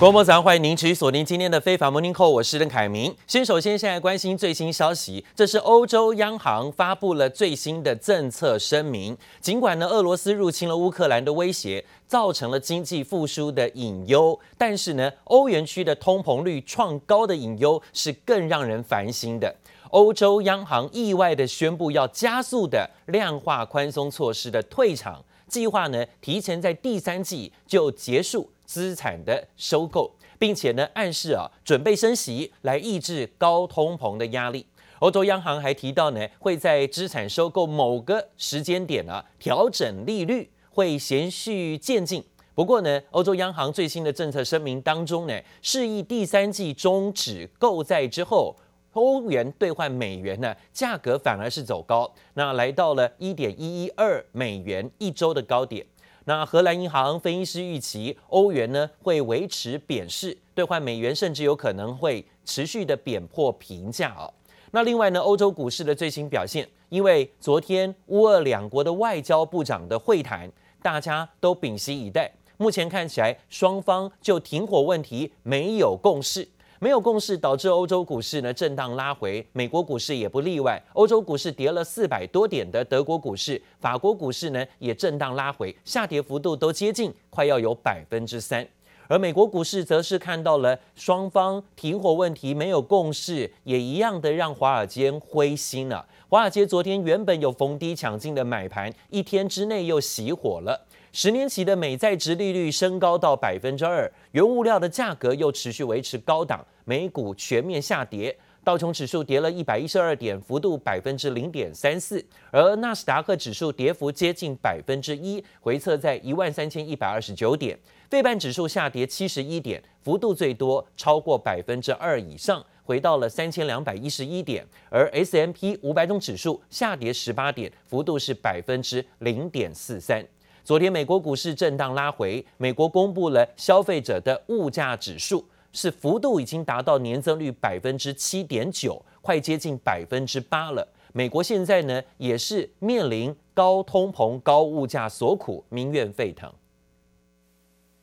国贸早上欢迎您持续锁定今天的非凡 Morning Call，我是邓凯明。先首先现在关心最新消息，这是欧洲央行发布了最新的政策声明。尽管呢，俄罗斯入侵了乌克兰的威胁，造成了经济复苏的隐忧，但是呢，欧元区的通膨率创高的隐忧是更让人烦心的。欧洲央行意外地宣布要加速的量化宽松措施的退场计划呢，提前在第三季就结束。资产的收购，并且呢暗示啊准备升息来抑制高通膨的压力。欧洲央行还提到呢会在资产收购某个时间点啊调整利率，会循序渐进。不过呢，欧洲央行最新的政策声明当中呢，示意第三季终止购债之后，欧元兑换美元呢价格反而是走高，那来到了一点一一二美元一周的高点。那荷兰银行分析师预期，欧元呢会维持贬势，兑换美元甚至有可能会持续的贬破平价哦。那另外呢，欧洲股市的最新表现，因为昨天乌俄两国的外交部长的会谈，大家都屏息以待。目前看起来，双方就停火问题没有共识。没有共识，导致欧洲股市呢震荡拉回，美国股市也不例外。欧洲股市跌了四百多点的德国股市、法国股市呢也震荡拉回，下跌幅度都接近快要有百分之三。而美国股市则是看到了双方停火问题没有共识，也一样的让华尔街灰心了。华尔街昨天原本有逢低抢进的买盘，一天之内又熄火了。十年期的美债值利率升高到百分之二，原物料的价格又持续维持高档，美股全面下跌，道琼指数跌了一百一十二点，幅度百分之零点三四，而纳斯达克指数跌幅接近百分之一，回测在一万三千一百二十九点，费半指数下跌七十一点，幅度最多超过百分之二以上，回到了三千两百一十一点，而 S M P 五百种指数下跌十八点，幅度是百分之零点四三。昨天美国股市震荡拉回，美国公布了消费者的物价指数，是幅度已经达到年增率百分之七点九，快接近百分之八了。美国现在呢也是面临高通膨、高物价所苦，民怨沸腾。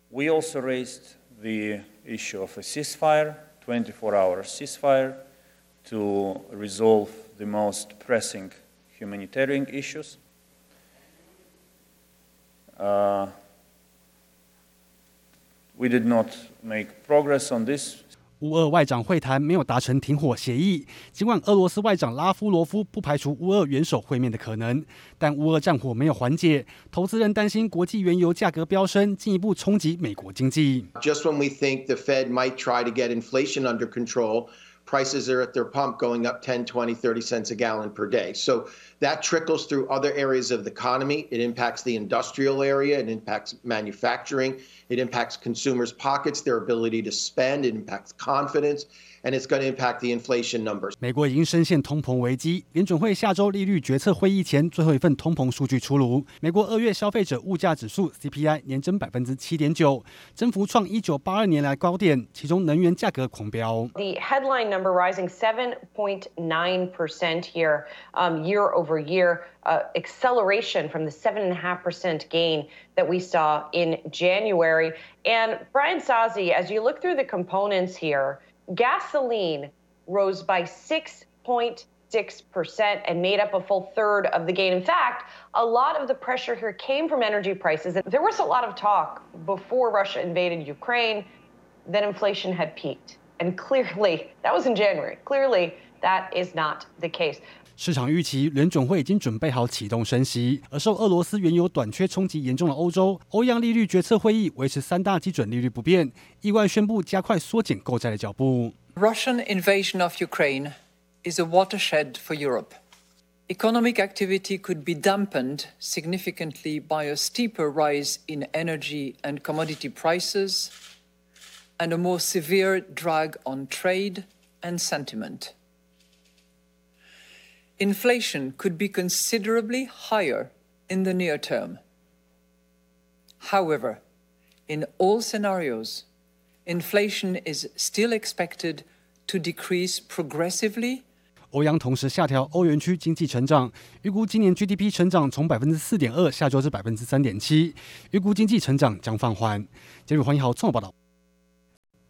We also raised the issue of a ceasefire, 24-hour ceasefire, to resolve the most pressing humanitarian issues. 呃，We did not make progress on this. 乌俄外长会谈没有达成停火协议，尽管俄罗斯外长拉夫罗夫不排除乌俄元首会面的可能，但乌俄战火没有缓解，投资人担心国际原油价格飙升，进一步冲击美国经济。Just when we think the Fed might try to get inflation under control, prices are at their pump going up 10, 20, 30 cents a gallon per day. So That trickles through other areas of the economy. It impacts the industrial area. It impacts manufacturing. It impacts consumers' pockets, their ability to spend. It impacts confidence. And it's going to impact the inflation numbers. 美国已经深陷通膨危机。联准会下周利率决策会议前，最后一份通膨数据出炉。美国二月消费者物价指数 CPI 年增百分之七点九，增幅创一九八二年来高点。其中能源价格狂飙。The headline number rising seven point nine percent here, um, year over year, uh, acceleration from the seven and a half percent gain that we saw in January. And Brian Sazi, as you look through the components here. Gasoline rose by 6.6% and made up a full third of the gain. In fact, a lot of the pressure here came from energy prices. And there was a lot of talk before Russia invaded Ukraine that inflation had peaked. And clearly, that was in January. Clearly, that is not the case. 市场预期联准会已经准备好启动升息，而受俄罗斯原油短缺冲击严重的欧洲，欧央利率决策会议维持三大基准利率不变，意外宣布加快缩减购债的脚步。Russian invasion of Ukraine is a watershed for Europe. Economic activity could be dampened significantly by a steeper rise in energy and commodity prices and a more severe drag on trade and sentiment. Inflation could be considerably higher in the near term. However, in all scenarios, inflation is still expected to decrease progressively. 欧央同时下调欧元区经济成长，预估今年 GDP 成长从百分之四点二下修至百分之三点七，预估经济成长将放缓。杰瑞黄一豪综合报道。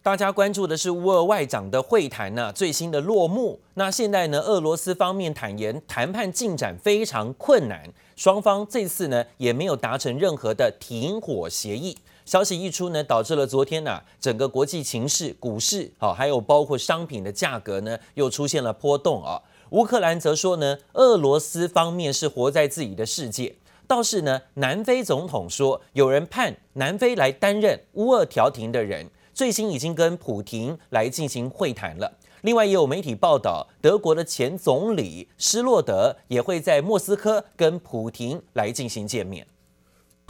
大家关注的是乌俄外长的会谈呢，最新的落幕。那现在呢，俄罗斯方面坦言谈判进展非常困难，双方这次呢也没有达成任何的停火协议。消息一出呢，导致了昨天呢整个国际情势、股市好，还有包括商品的价格呢又出现了波动啊。乌克兰则说呢，俄罗斯方面是活在自己的世界。倒是呢，南非总统说有人判南非来担任乌俄调停的人。最新已经跟普廷来进行会谈了。另外也有媒体报道，德国的前总理施洛德也会在莫斯科跟普廷来进行见面。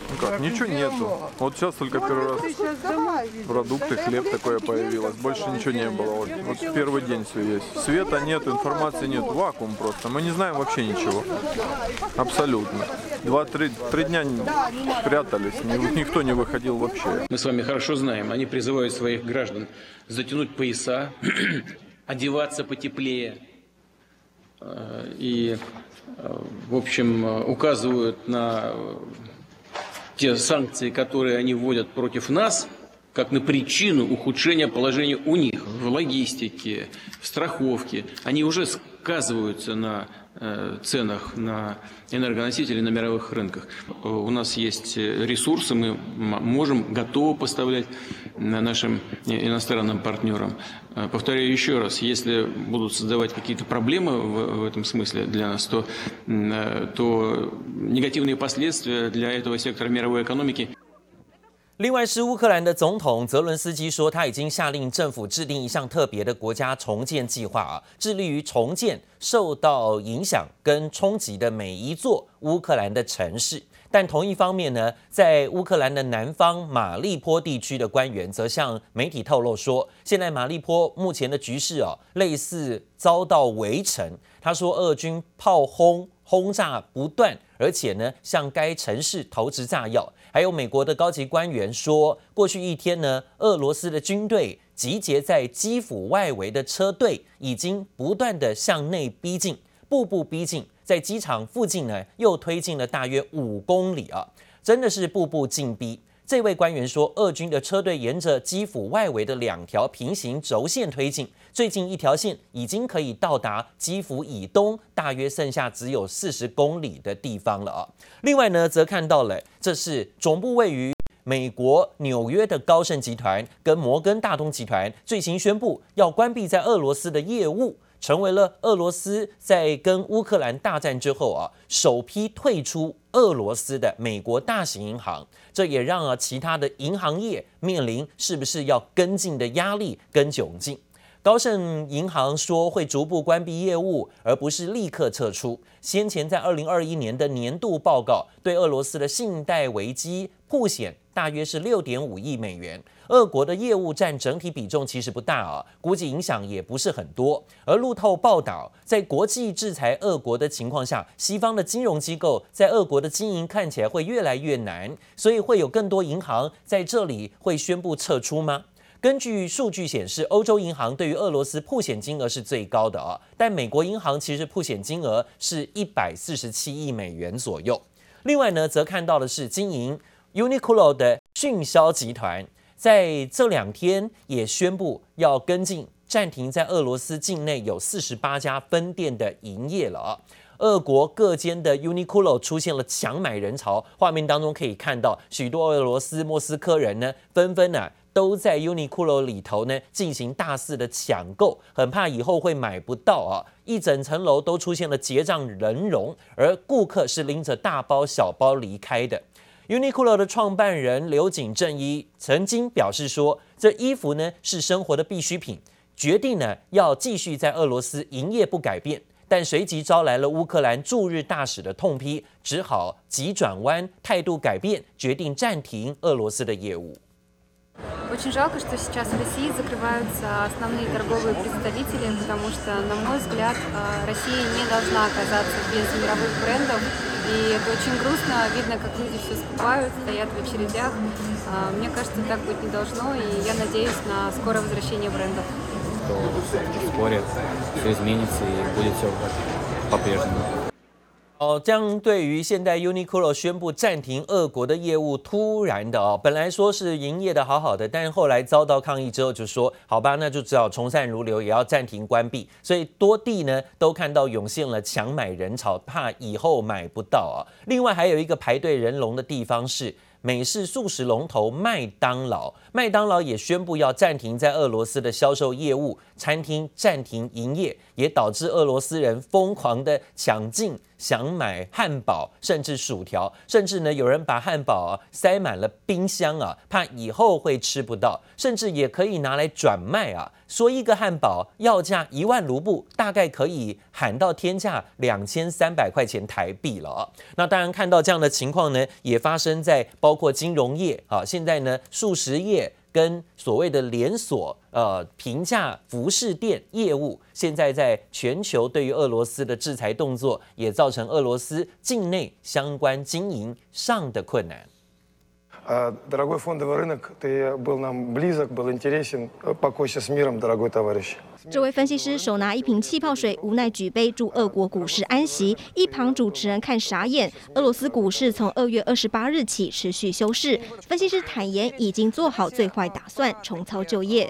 Ну Как? Ничего нету. Вот сейчас только первый раз продукты, хлеб такое появилось. Больше ничего не было. Вот, вот первый день все есть. Света нет, информации нет, вакуум просто. Мы не знаем вообще ничего. Абсолютно. Два-три три дня прятались, никто не выходил вообще. Мы с вами хорошо знаем, они призывают своих граждан затянуть пояса, одеваться потеплее. Э, и, э, в общем, э, указывают на те санкции, которые они вводят против нас, как на причину ухудшения положения у них в логистике, в страховке, они уже сказываются на ценах на энергоносители на мировых рынках. У нас есть ресурсы, мы можем, готовы поставлять нашим иностранным партнерам. Повторяю еще раз, если будут создавать какие-то проблемы в, в этом смысле для нас, то, то негативные последствия для этого сектора мировой экономики 另外是乌克兰的总统泽伦斯基说，他已经下令政府制定一项特别的国家重建计划啊，致力于重建受到影响跟冲击的每一座乌克兰的城市。但同一方面呢，在乌克兰的南方马利坡地区的官员则向媒体透露说，现在马利坡目前的局势哦，类似遭到围城。他说，俄军炮轰轰炸不断，而且呢，向该城市投掷炸药。还有美国的高级官员说，过去一天呢，俄罗斯的军队集结在基辅外围的车队已经不断的向内逼近，步步逼近，在机场附近呢又推进了大约五公里啊，真的是步步紧逼。这位官员说，俄军的车队沿着基辅外围的两条平行轴线推进，最近一条线已经可以到达基辅以东，大约剩下只有四十公里的地方了啊。另外呢，则看到了，这是总部位于美国纽约的高盛集团跟摩根大通集团最新宣布要关闭在俄罗斯的业务。成为了俄罗斯在跟乌克兰大战之后啊，首批退出俄罗斯的美国大型银行，这也让啊其他的银行业面临是不是要跟进的压力跟窘境。高盛银行说会逐步关闭业务，而不是立刻撤出。先前在二零二一年的年度报告对俄罗斯的信贷危机曝险大约是六点五亿美元。俄国的业务占整体比重其实不大啊，估计影响也不是很多。而路透报道，在国际制裁俄国的情况下，西方的金融机构在俄国的经营看起来会越来越难，所以会有更多银行在这里会宣布撤出吗？根据数据显示，欧洲银行对于俄罗斯破险金额是最高的啊，但美国银行其实破险金额是一百四十七亿美元左右。另外呢，则看到的是经营 Uniqlo 的迅销集团。在这两天也宣布要跟进暂停在俄罗斯境内有四十八家分店的营业了！俄国各间的 Uniqlo 出现了抢买人潮，画面当中可以看到许多俄罗斯莫斯科人呢纷纷呢都在 Uniqlo 里头呢进行大肆的抢购，很怕以后会买不到啊！一整层楼都出现了结账人龙，而顾客是拎着大包小包离开的。Uniqlo 的创办人柳井正一曾经表示说：“这衣服呢是生活的必需品，决定呢要继续在俄罗斯营业不改变。但随即招来了乌克兰驻日大使的痛批，只好急转弯，态度改变，决定暂停俄罗斯的业务。” Очень жалко, что сейчас в России закрываются основные торговые представители, потому что, на мой взгляд, Россия не должна оказаться без мировых брендов. И это очень грустно, видно, как люди все скупают, стоят в очередях. Мне кажется, так быть не должно, и я надеюсь на скорое возвращение брендов. Что вскоре все изменится и будет все по-прежнему. 哦，这样对于现在 Uniqlo 宣布暂停俄国的业务，突然的哦，本来说是营业的好好的，但是后来遭到抗议之后，就说好吧，那就只好从善如流，也要暂停关闭。所以多地呢都看到涌现了抢买人潮，怕以后买不到啊。另外还有一个排队人龙的地方是。美式素食龙头麦当劳，麦当劳也宣布要暂停在俄罗斯的销售业务，餐厅暂停营业，也导致俄罗斯人疯狂的抢进。想买汉堡，甚至薯条，甚至呢，有人把汉堡塞满了冰箱啊，怕以后会吃不到，甚至也可以拿来转卖啊。说一个汉堡要价一万卢布，大概可以喊到天价两千三百块钱台币了。那当然看到这样的情况呢，也发生在包括金融业啊，现在呢，速食业。跟所谓的连锁呃平价服饰店业务，现在在全球对于俄罗斯的制裁动作，也造成俄罗斯境内相关经营上的困难。这位分析师手拿一瓶气泡水，无奈举杯祝俄国股市安息。一旁主持人看傻眼。俄罗斯股市从二月二十八日起持续休市，分析师坦言已经做好最坏打算，重操旧业。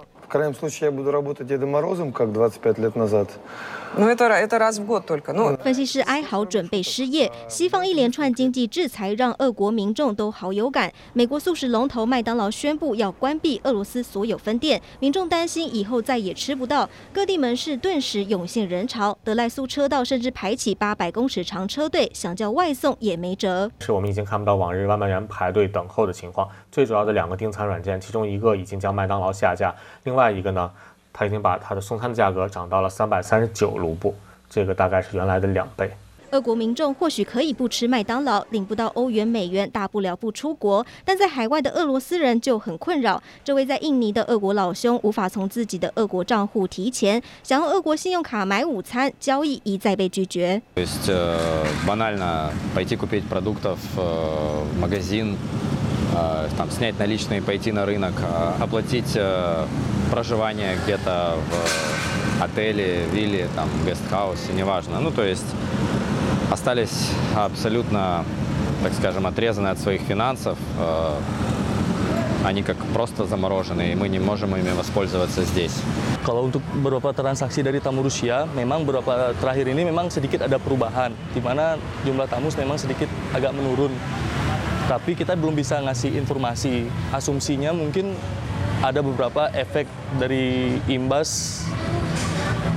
分析师哀嚎，准备失业。西方一连串经济制裁让俄国民众都好有感。美国素食龙头麦当劳宣布要关闭俄罗斯所有分店，民众担心以后再也吃不到。各地门市顿时涌现人潮，德赖苏车道甚至排起八百公尺长车队，想叫外送也没辙。是我们已经看不到往日外卖员排队等候的情况。最主要的两个订餐软件，其中一个已经将麦当劳下架，另外一个呢？他已经把他的送餐的价格涨到了三百三十九卢布，这个大概是原来的两倍。俄国民众或许可以不吃麦当劳，领不到欧元、美元，大不了不出国。但在海外的俄罗斯人就很困扰。这位在印尼的俄国老兄无法从自己的俄国账户提钱，想用俄国信用卡买午餐，交易一再被拒绝。Э, там, снять наличные, пойти на рынок, э, оплатить э, проживание где-то в отеле, вилле, там, гестхаусе, неважно. Ну, то есть остались абсолютно, так скажем, отрезаны от своих финансов. Они как просто заморожены, и мы не можем ими воспользоваться здесь. Kalau untuk beberapa transaksi dari tamu Rusia, memang beberapa terakhir ini memang sedikit ada perubahan, di mana jumlah tamu memang sedikit agak menurun. Tapi kita belum bisa ngasih informasi. Asumsinya mungkin ada beberapa efek dari imbas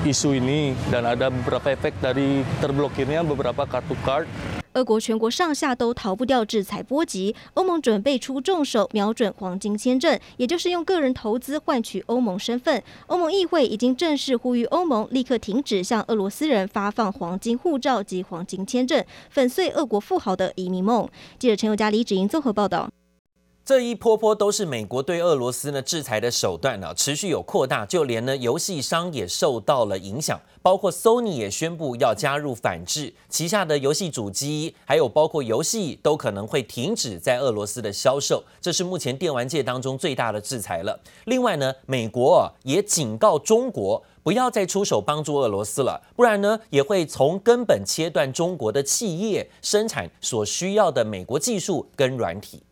isu ini dan ada beberapa efek dari terblokirnya beberapa kartu card. 俄国全国上下都逃不掉制裁波及，欧盟准备出重手，瞄准黄金签证，也就是用个人投资换取欧盟身份。欧盟议会已经正式呼吁欧盟立刻停止向俄罗斯人发放黄金护照及黄金签证，粉碎俄国富豪的移民梦。记者陈宥嘉、李芷莹综合报道。这一波波都是美国对俄罗斯呢制裁的手段呢，持续有扩大，就连呢游戏商也受到了影响，包括 Sony 也宣布要加入反制，旗下的游戏主机还有包括游戏都可能会停止在俄罗斯的销售，这是目前电玩界当中最大的制裁了。另外呢，美国也警告中国不要再出手帮助俄罗斯了，不然呢也会从根本切断中国的企业生产所需要的美国技术跟软体。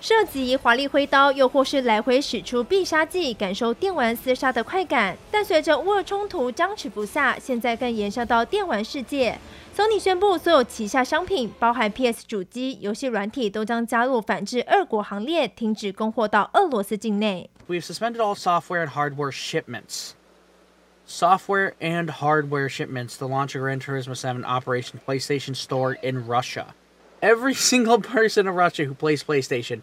射击、华丽挥刀，又或是来回使出必杀技，感受电玩厮杀的快感。但随着乌俄冲突僵持不下，现在更延烧到电玩世界。Sony 宣布，所有旗下商品，包含 PS 主机、游戏软体，都将加入反制俄国行列，停止供货到俄罗斯境内。We've suspended all software and hardware shipments. Software and hardware shipments. The launch of Gran Turismo 7 Operation PlayStation Store in Russia. Every single person in Russia who plays PlayStation.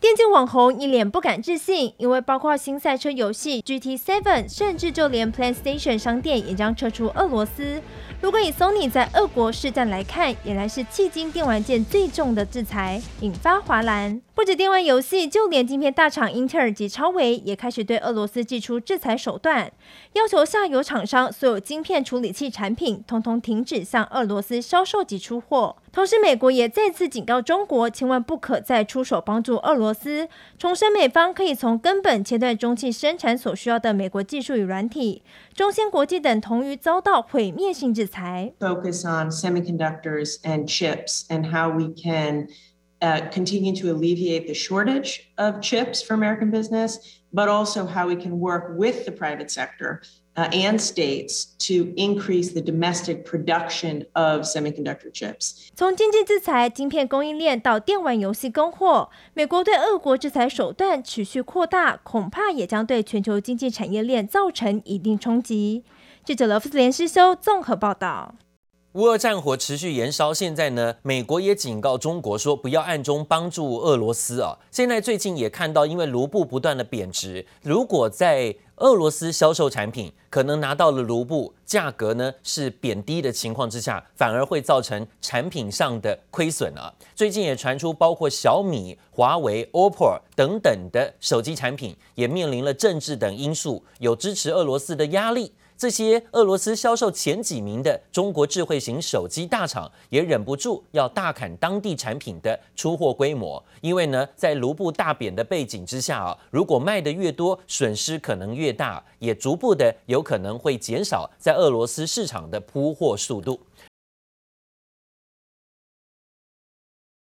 电竞网红一脸不敢置信，因为包括新赛车游戏 GT7，甚至就连 PlayStation 商店也将撤出俄罗斯。如果以 Sony 在俄国市占来看，俨然是迄今电玩界最重的制裁，引发哗然。不止电玩游戏，就连晶片大厂英特尔及超微也开始对俄罗斯祭出制裁手段，要求下游厂商所有晶片处理器产品通通停止向俄罗斯销售及出货。同时，美国也再次警告中国，千万不可再出手帮助俄罗斯，重申美方可以从根本切断中汽生产所需要的美国技术与软体。中芯国际等同于遭到毁灭性制裁。Focus on semiconductors and chips and how we can uh, continue to alleviate the shortage of chips for American business, but also how we can work with the private sector and states to increase the domestic production of semiconductor chips. 从经济制裁、晶片供应链到电玩游戏供货，美国对俄国制裁手段持续扩大，恐怕也将对全球经济产业链造成一定冲击。记者罗夫斯连诗修综合报道。乌俄战火持续延烧，现在呢，美国也警告中国说不要暗中帮助俄罗斯啊。现在最近也看到，因为卢布不断的贬值，如果在俄罗斯销售产品，可能拿到了卢布价格呢是贬低的情况之下，反而会造成产品上的亏损啊。最近也传出，包括小米、华为、OPPO 等等的手机产品，也面临了政治等因素，有支持俄罗斯的压力。这些俄罗斯销售前几名的中国智慧型手机大厂也忍不住要大砍当地产品的出货规模，因为呢，在卢布大贬的背景之下啊，如果卖的越多，损失可能越大，也逐步的有可能会减少在俄罗斯市场的铺货速度。